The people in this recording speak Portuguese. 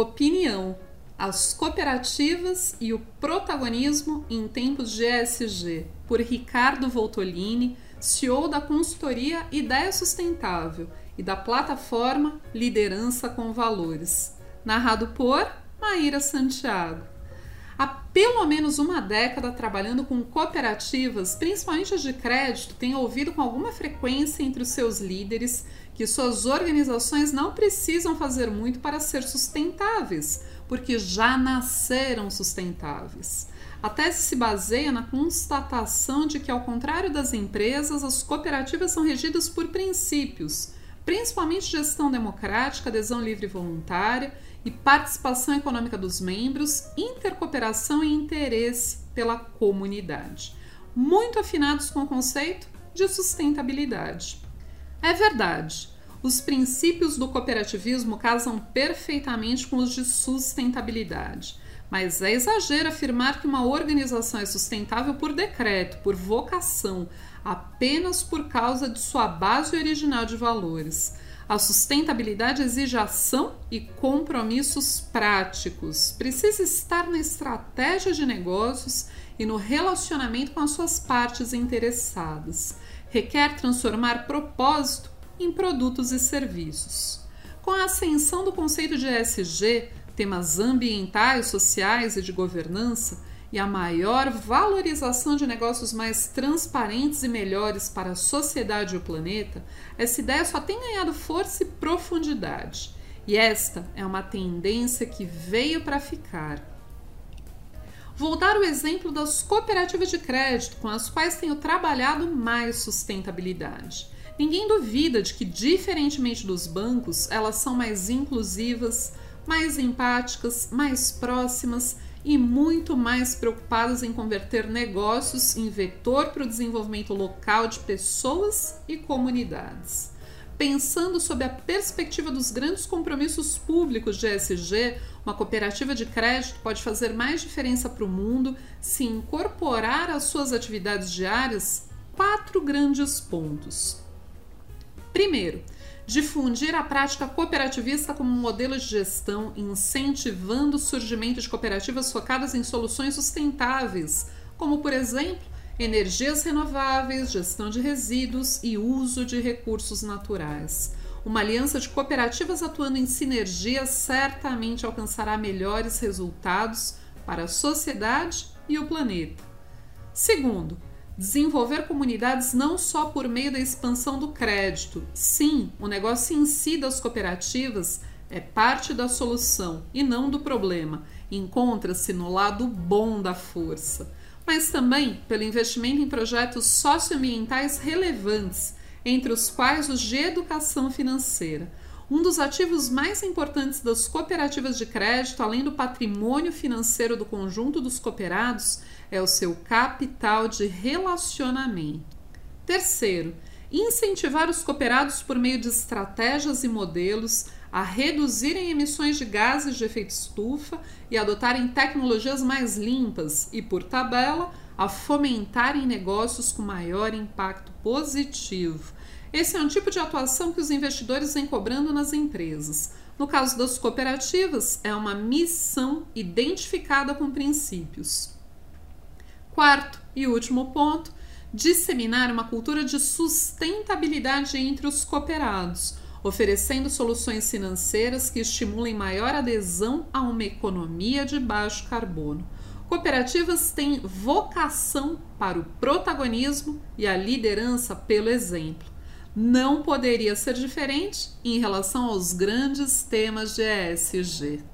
Opinião: As cooperativas e o protagonismo em tempos de ESG, por Ricardo Voltolini, CEO da consultoria Ideia Sustentável e da plataforma Liderança com Valores. Narrado por Maíra Santiago. Há pelo menos uma década trabalhando com cooperativas, principalmente as de crédito, tenho ouvido com alguma frequência entre os seus líderes que suas organizações não precisam fazer muito para ser sustentáveis, porque já nasceram sustentáveis. A tese se baseia na constatação de que, ao contrário das empresas, as cooperativas são regidas por princípios, principalmente gestão democrática, adesão livre e voluntária e participação econômica dos membros, intercooperação e interesse pela comunidade, muito afinados com o conceito de sustentabilidade. É verdade, os princípios do cooperativismo casam perfeitamente com os de sustentabilidade. Mas é exagero afirmar que uma organização é sustentável por decreto, por vocação, apenas por causa de sua base original de valores. A sustentabilidade exige ação e compromissos práticos. Precisa estar na estratégia de negócios e no relacionamento com as suas partes interessadas. Requer transformar propósito em produtos e serviços. Com a ascensão do conceito de ESG, temas ambientais, sociais e de governança, e a maior valorização de negócios mais transparentes e melhores para a sociedade e o planeta, essa ideia só tem ganhado força e profundidade. E esta é uma tendência que veio para ficar. Vou dar o exemplo das cooperativas de crédito com as quais tenho trabalhado mais sustentabilidade. Ninguém duvida de que, diferentemente dos bancos, elas são mais inclusivas, mais empáticas, mais próximas e muito mais preocupadas em converter negócios em vetor para o desenvolvimento local de pessoas e comunidades. Pensando sob a perspectiva dos grandes compromissos públicos de ESG, uma cooperativa de crédito pode fazer mais diferença para o mundo se incorporar às suas atividades diárias quatro grandes pontos. Primeiro, difundir a prática cooperativista como um modelo de gestão, incentivando o surgimento de cooperativas focadas em soluções sustentáveis, como, por exemplo, energias renováveis, gestão de resíduos e uso de recursos naturais. Uma aliança de cooperativas atuando em sinergia certamente alcançará melhores resultados para a sociedade e o planeta. Segundo, desenvolver comunidades não só por meio da expansão do crédito. Sim, o negócio em si das cooperativas é parte da solução e não do problema. Encontra-se no lado bom da força, mas também pelo investimento em projetos socioambientais relevantes, entre os quais os de educação financeira. Um dos ativos mais importantes das cooperativas de crédito, além do patrimônio financeiro do conjunto dos cooperados, é o seu capital de relacionamento. Terceiro, incentivar os cooperados por meio de estratégias e modelos a reduzirem emissões de gases de efeito estufa e adotarem tecnologias mais limpas e, por tabela, a fomentarem negócios com maior impacto positivo. Esse é um tipo de atuação que os investidores vêm cobrando nas empresas. No caso das cooperativas, é uma missão identificada com princípios. Quarto e último ponto, disseminar uma cultura de sustentabilidade entre os cooperados, oferecendo soluções financeiras que estimulem maior adesão a uma economia de baixo carbono. Cooperativas têm vocação para o protagonismo e a liderança pelo exemplo. Não poderia ser diferente em relação aos grandes temas de ESG.